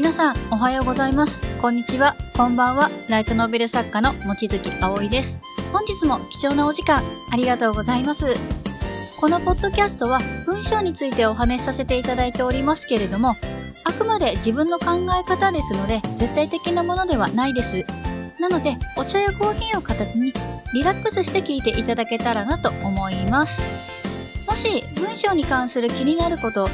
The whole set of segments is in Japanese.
皆さん、おはようございます。こんにちは、こんばんは。ライトノベル作家の望月葵です。本日も貴重なお時間、ありがとうございます。このポッドキャストは文章についてお話しさせていただいておりますけれども、あくまで自分の考え方ですので、絶対的なものではないです。なので、お茶やコーヒーを片手に、リラックスして聞いていただけたらなと思います。もし、文章に関する気になること、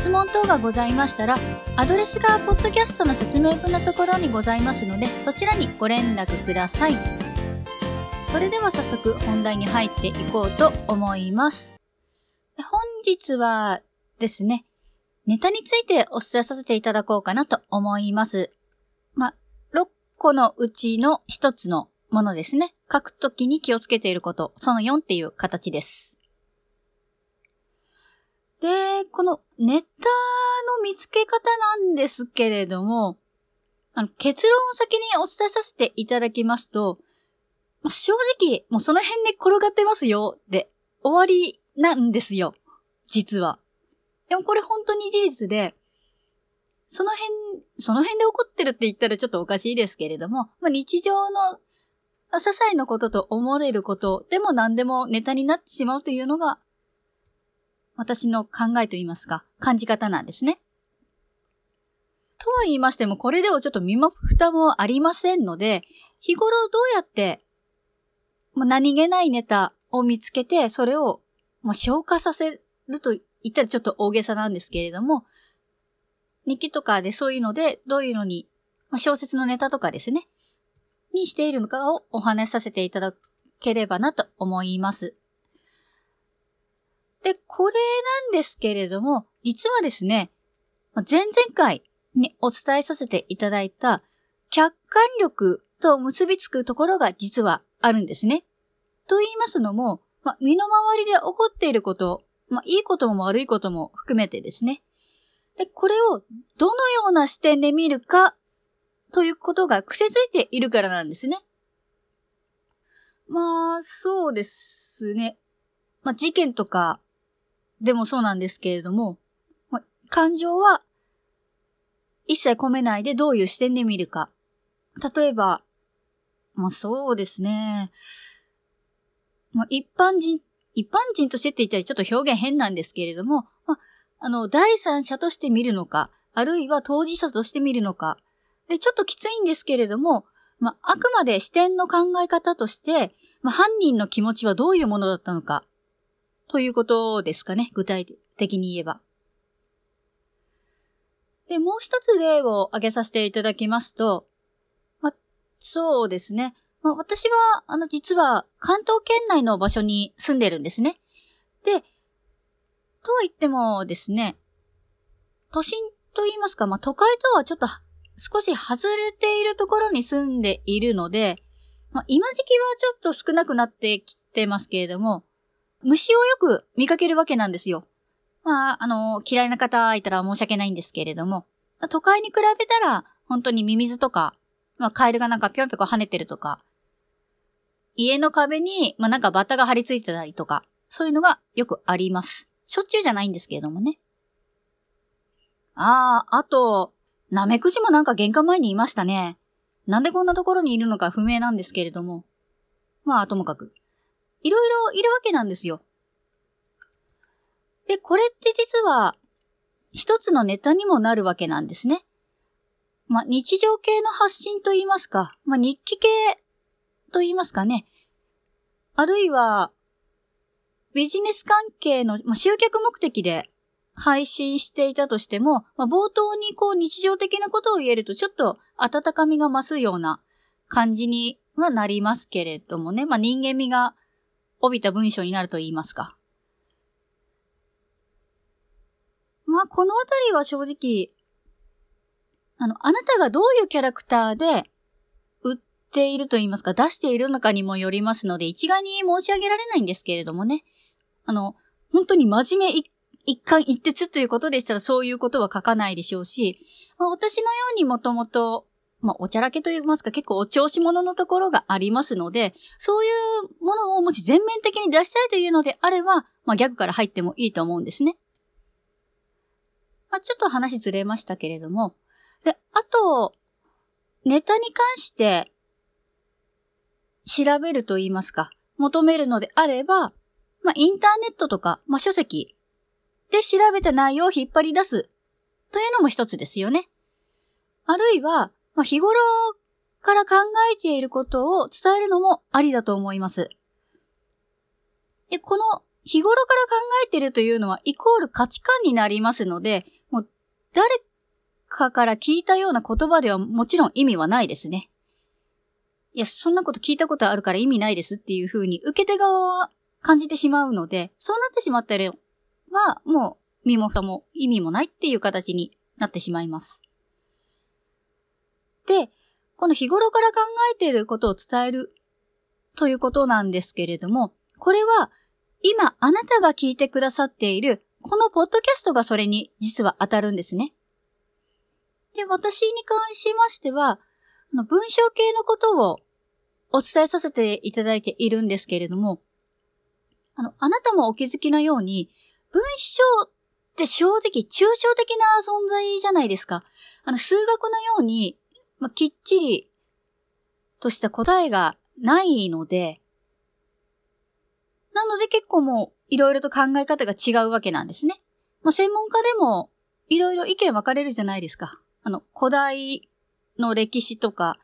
質問等がございましたら、アドレスがポッドキャストの説明文のところにございますので、そちらにご連絡ください。それでは早速本題に入っていこうと思います。本日はですね、ネタについてお伝えさせていただこうかなと思います。ま、6個のうちの1つのものですね。書くときに気をつけていること、その4っていう形です。で、このネタの見つけ方なんですけれども、あの結論を先にお伝えさせていただきますと、まあ正直、もうその辺で転がってますよ、で、終わりなんですよ。実は。でもこれ本当に事実で、その辺、その辺で起こってるって言ったらちょっとおかしいですけれども、まあ、日常の些細なことと思われることでも何でもネタになってしまうというのが、私の考えと言いますか、感じ方なんですね。とは言いましても、これではちょっと身も蓋もありませんので、日頃どうやって、まあ、何気ないネタを見つけて、それを、まあ、消化させると言ったらちょっと大げさなんですけれども、日記とかでそういうので、どういうのに、まあ、小説のネタとかですね、にしているのかをお話しさせていただければなと思います。で、これなんですけれども、実はですね、前々回にお伝えさせていただいた客観力と結びつくところが実はあるんですね。と言いますのも、まあ、身の回りで起こっていること、まあ、いいことも悪いことも含めてですね。で、これをどのような視点で見るかということが癖づいているからなんですね。まあ、そうですね。まあ、事件とかでもそうなんですけれども、感情は一切込めないでどういう視点で見るか。例えば、まあそうですね。まあ、一般人、一般人としてって言ったらちょっと表現変なんですけれども、まあ、あの、第三者として見るのか、あるいは当事者として見るのか。で、ちょっときついんですけれども、まあ、あくまで視点の考え方として、まあ、犯人の気持ちはどういうものだったのか。ということですかね、具体的に言えば。で、もう一つ例を挙げさせていただきますと、ま、そうですね。ま、私は、あの、実は関東圏内の場所に住んでるんですね。で、とは言ってもですね、都心と言いますか、ま、都会とはちょっと少し外れているところに住んでいるので、ま、今時期はちょっと少なくなってきてますけれども、虫をよく見かけるわけなんですよ。まあ、あの、嫌いな方いたら申し訳ないんですけれども、都会に比べたら、本当にミミズとか、まあ、カエルがなんかぴょんぴょん跳ねてるとか、家の壁に、まあ、なんかバッタが張り付いてたりとか、そういうのがよくあります。しょっちゅうじゃないんですけれどもね。ああ、あと、ナメクジもなんか玄関前にいましたね。なんでこんなところにいるのか不明なんですけれども。まあ、ともかく。いろいろいるわけなんですよ。で、これって実は、一つのネタにもなるわけなんですね。まあ、日常系の発信と言いますか、まあ、日記系と言いますかね。あるいは、ビジネス関係の、まあ、集客目的で配信していたとしても、まあ、冒頭にこう日常的なことを言えるとちょっと温かみが増すような感じにはなりますけれどもね。まあ、人間味が帯びた文章になると言いますか。まあ、このあたりは正直、あの、あなたがどういうキャラクターで売っていると言いますか、出しているのかにもよりますので、一概に申し上げられないんですけれどもね。あの、本当に真面目一一貫一徹ということでしたらそういうことは書かないでしょうし、まあ、私のようにもともと、まあ、おちゃらけと言いますか結構お調子者のところがありますので、そういうものをもし全面的に出したいというのであれば、まあ、ギャグから入ってもいいと思うんですね。まあ、ちょっと話ずれましたけれども、で、あと、ネタに関して調べると言いますか、求めるのであれば、まあ、インターネットとか、まあ、書籍で調べた内容を引っ張り出すというのも一つですよね。あるいは、まあ、日頃から考えていることを伝えるのもありだと思います。で、この日頃から考えているというのはイコール価値観になりますので、もう誰かから聞いたような言葉ではもちろん意味はないですね。いや、そんなこと聞いたことあるから意味ないですっていう風に受け手側は感じてしまうので、そうなってしまったらは、もう身も蓋も意味もないっていう形になってしまいます。で、この日頃から考えていることを伝えるということなんですけれども、これは今あなたが聞いてくださっているこのポッドキャストがそれに実は当たるんですね。で、私に関しましては、文章系のことをお伝えさせていただいているんですけれども、あの、あなたもお気づきのように、文章って正直抽象的な存在じゃないですか。あの、数学のように、まあ、きっちりとした答えがないので、なので結構もういろいろと考え方が違うわけなんですね。まあ、専門家でもいろいろ意見分かれるじゃないですか。あの、古代の歴史とか、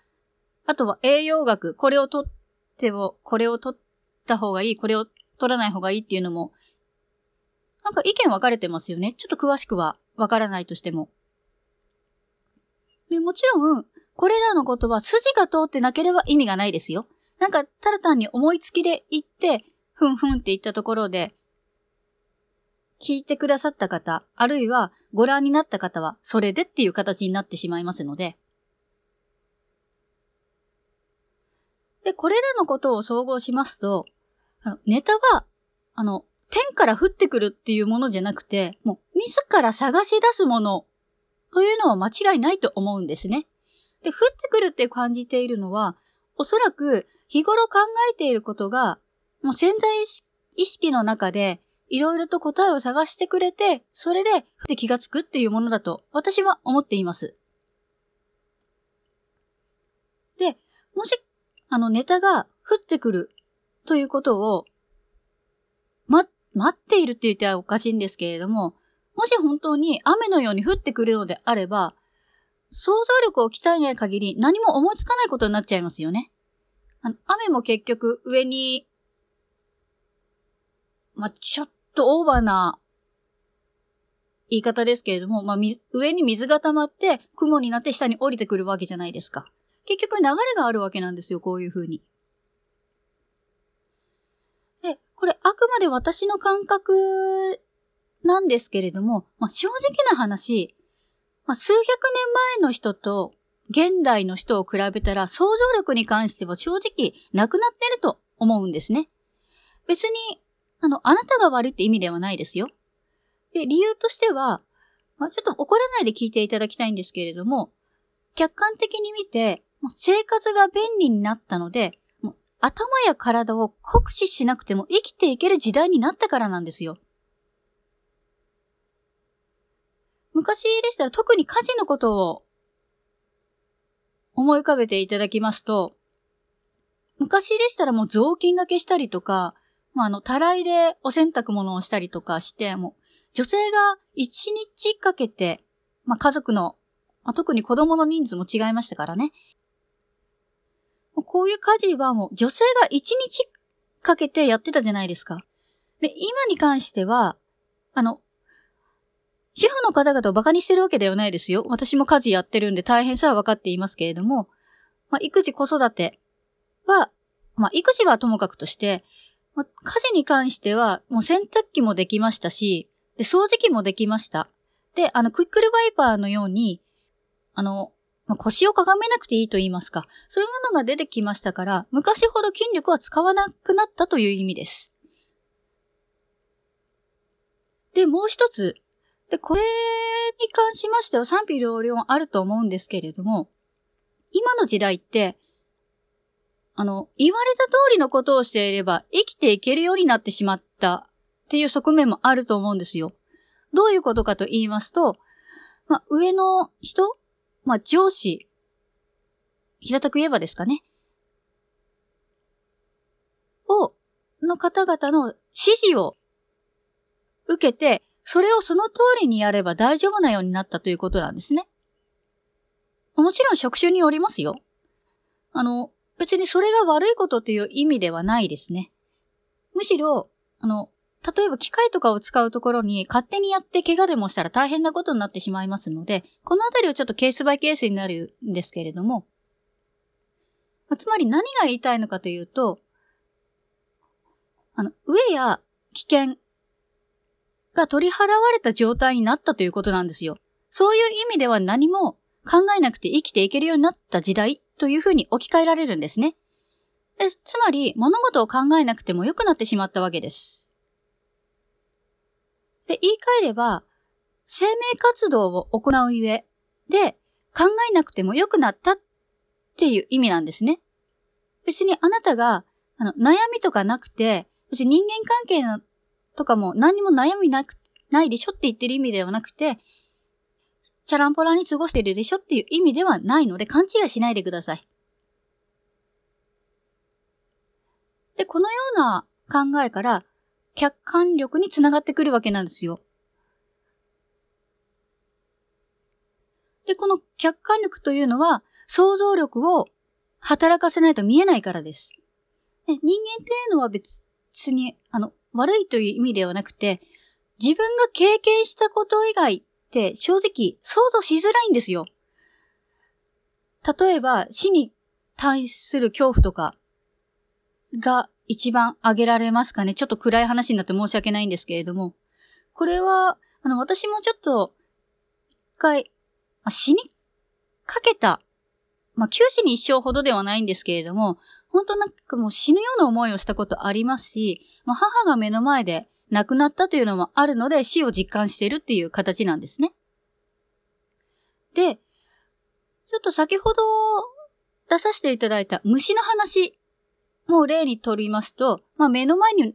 あとは栄養学、これを取っても、これを取った方がいい、これを取らない方がいいっていうのも、なんか意見分かれてますよね。ちょっと詳しくは分からないとしても。でもちろん、これらのことは筋が通ってなければ意味がないですよ。なんか、ただ単に思いつきで言って、ふんふんって言ったところで、聞いてくださった方、あるいはご覧になった方は、それでっていう形になってしまいますので、で、これらのことを総合しますと、ネタは、あの、天から降ってくるっていうものじゃなくて、もう自ら探し出すものというのは間違いないと思うんですね。で、降ってくるって感じているのは、おそらく日頃考えていることが、もう潜在意識の中でいろいろと答えを探してくれて、それで降って気がつくっていうものだと私は思っています。で、もしあのネタが降ってくるということを、ま、待っているって言ってはおかしいんですけれども、もし本当に雨のように降ってくるのであれば、想像力を鍛えない限り何も思いつかないことになっちゃいますよね。あの雨も結局上に、まあちょっとオーバーな言い方ですけれども、まあ、上に水が溜まって雲になって下に降りてくるわけじゃないですか。結局流れがあるわけなんですよ、こういう風に。で、これあくまで私の感覚なんですけれども、まあ、正直な話、まあ、数百年前の人と現代の人を比べたら想像力に関しては正直なくなってると思うんですね。別に、あの、あなたが悪いって意味ではないですよ。で、理由としては、まあ、ちょっと怒らないで聞いていただきたいんですけれども、客観的に見て、もう生活が便利になったので、もう頭や体を酷使しなくても生きていける時代になったからなんですよ。昔でしたら特に家事のことを思い浮かべていただきますと、昔でしたらもう雑巾掛けしたりとか、まあ、あの、たらいでお洗濯物をしたりとかして、もう、女性が一日かけて、まあ、家族の、まあ、特に子供の人数も違いましたからね。こういう家事はもう女性が一日かけてやってたじゃないですか。で、今に関しては、あの、主婦の方々を馬鹿にしてるわけではないですよ。私も家事やってるんで大変さは分かっていますけれども、まあ、育児子育ては、まあ、育児はともかくとして、まあ、家事に関しては、もう洗濯機もできましたし、で、掃除機もできました。で、あの、クイックルワイパーのように、あの、まあ、腰をかがめなくていいと言いますか、そういうものが出てきましたから、昔ほど筋力は使わなくなったという意味です。で、もう一つ。で、これに関しましては賛否両論あると思うんですけれども、今の時代って、あの、言われた通りのことをしていれば生きていけるようになってしまったっていう側面もあると思うんですよ。どういうことかと言いますと、まあ、上の人まあ、上司、平たく言えばですかね。を、の方々の指示を受けて、それをその通りにやれば大丈夫なようになったということなんですね。もちろん職種によりますよ。あの、別にそれが悪いことという意味ではないですね。むしろ、あの、例えば機械とかを使うところに勝手にやって怪我でもしたら大変なことになってしまいますので、このあたりはちょっとケースバイケースになるんですけれども、つまり何が言いたいのかというと、あの、上や危険が取り払われた状態になったということなんですよ。そういう意味では何も考えなくて生きていけるようになった時代というふうに置き換えられるんですね。でつまり、物事を考えなくても良くなってしまったわけです。で、言い換えれば、生命活動を行うゆえで、考えなくても良くなったっていう意味なんですね。別にあなたが、あの、悩みとかなくて、別に人間関係とかも何にも悩みなく、ないでしょって言ってる意味ではなくて、チャランポラに過ごしてるでしょっていう意味ではないので勘違いしないでください。で、このような考えから客観力につながってくるわけなんですよ。で、この客観力というのは想像力を働かせないと見えないからです。で人間っていうのは別に、あの、悪いという意味ではなくて、自分が経験したこと以外って正直想像しづらいんですよ。例えば死に対する恐怖とかが一番挙げられますかね。ちょっと暗い話になって申し訳ないんですけれども。これは、あの、私もちょっと、一回、死にかけた。まあ、九死に一生ほどではないんですけれども、本当なんかもう死ぬような思いをしたことありますし、まあ、母が目の前で亡くなったというのもあるので死を実感しているっていう形なんですね。で、ちょっと先ほど出させていただいた虫の話も例にとりますと、まあ、目の前に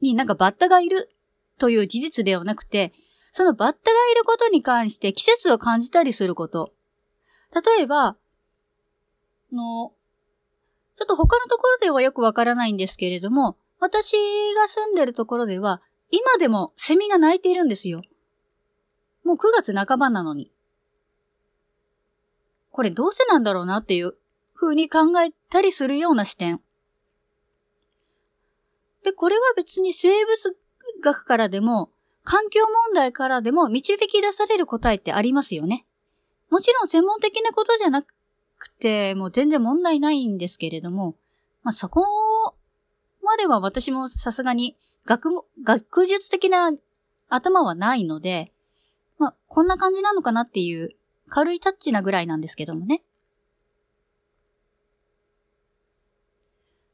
になんかバッタがいるという事実ではなくて、そのバッタがいることに関して季節を感じたりすること。例えば、の、ちょっと他のところではよくわからないんですけれども、私が住んでるところでは、今でもセミが鳴いているんですよ。もう9月半ばなのに。これどうせなんだろうなっていう風に考えたりするような視点。で、これは別に生物学からでも、環境問題からでも導き出される答えってありますよね。もちろん専門的なことじゃなくくて、もう全然問題ないんですけれども、まあ、そこまでは私もさすがに学、学術的な頭はないので、まあ、こんな感じなのかなっていう軽いタッチなぐらいなんですけどもね。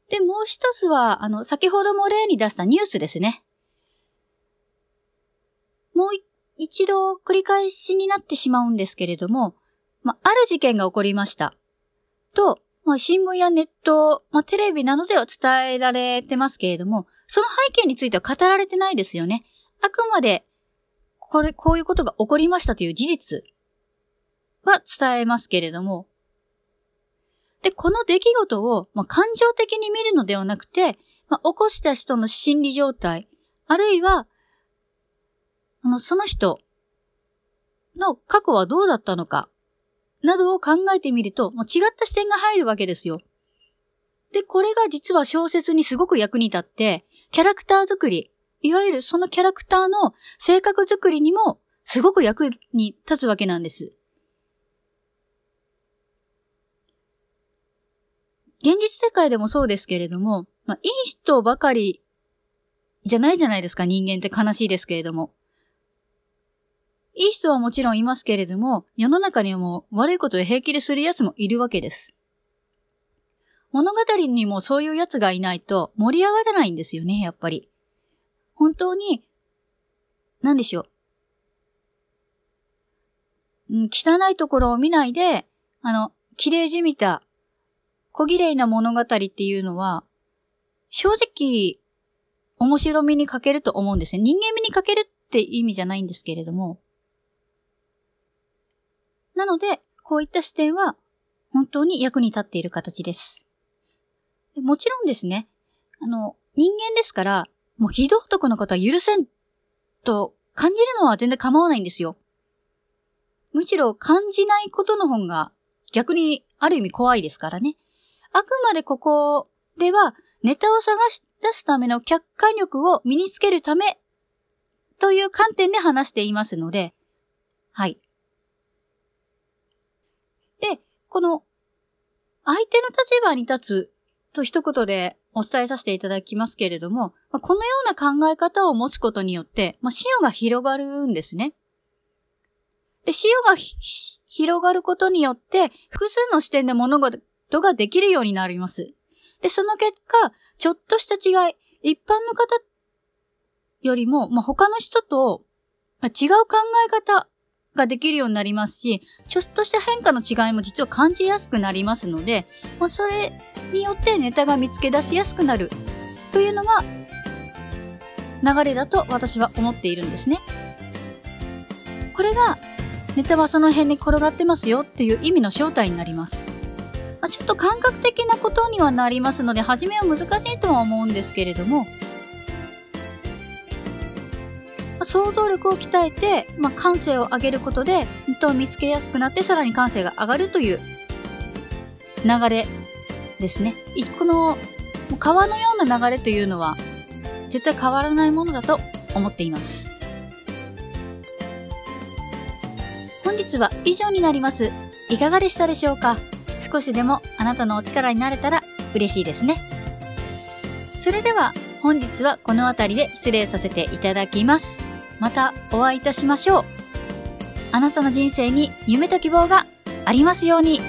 で、もう一つは、あの、先ほども例に出したニュースですね。もう一度繰り返しになってしまうんですけれども、まあ、ある事件が起こりました。と、まあ、新聞やネット、まあ、テレビなどでは伝えられてますけれども、その背景については語られてないですよね。あくまで、これ、こういうことが起こりましたという事実は伝えますけれども、で、この出来事を、まあ、感情的に見るのではなくて、まあ、起こした人の心理状態、あるいは、あの、その人の過去はどうだったのか、などを考えてみると、もう違った視点が入るわけですよ。で、これが実は小説にすごく役に立って、キャラクター作り、いわゆるそのキャラクターの性格作りにもすごく役に立つわけなんです。現実世界でもそうですけれども、まあ、いい人ばかりじゃないじゃないですか、人間って悲しいですけれども。いい人はもちろんいますけれども、世の中にも悪いことを平気でする奴もいるわけです。物語にもそういう奴がいないと盛り上がらないんですよね、やっぱり。本当に、何でしょう。汚いところを見ないで、あの、綺麗じみた、小綺麗な物語っていうのは、正直、面白みに欠けると思うんですね。人間味に欠けるって意味じゃないんですけれども。なので、こういった視点は本当に役に立っている形です。もちろんですね、あの、人間ですから、もうひどい男のことは許せんと感じるのは全然構わないんですよ。むしろ感じないことの方が逆にある意味怖いですからね。あくまでここではネタを探し出すための客観力を身につけるためという観点で話していますので、はい。で、この相手の立場に立つと一言でお伝えさせていただきますけれども、このような考え方を持つことによって、まあ、視野が広がるんですね。で、視野が広がることによって、複数の視点で物事ができるようになります。で、その結果、ちょっとした違い、一般の方よりも、まあ、他の人と、ま、違う考え方ができるようになりますし、ちょっとした変化の違いも実は感じやすくなりますので、まあ、それによってネタが見つけ出しやすくなるというのが流れだと私は思っているんですね。これがネタはその辺に転がってますよっていう意味の正体になります。まあ、ちょっと感覚的なことにはなりますので、初めは難しいとは思うんですけれども、想像力を鍛えて、まあ、感性を上げることで、ネタを見つけやすくなってさらに感性が上がるという流れですね。この川のような流れというのは絶対変わらないものだと思っています。本日は以上になります。いかがでしたでしょうか？少しでもあなたのお力になれたら嬉しいですね。それでは本日はこの辺りで失礼させていただきます。またお会いいたしましょう。あなたの人生に夢と希望がありますように。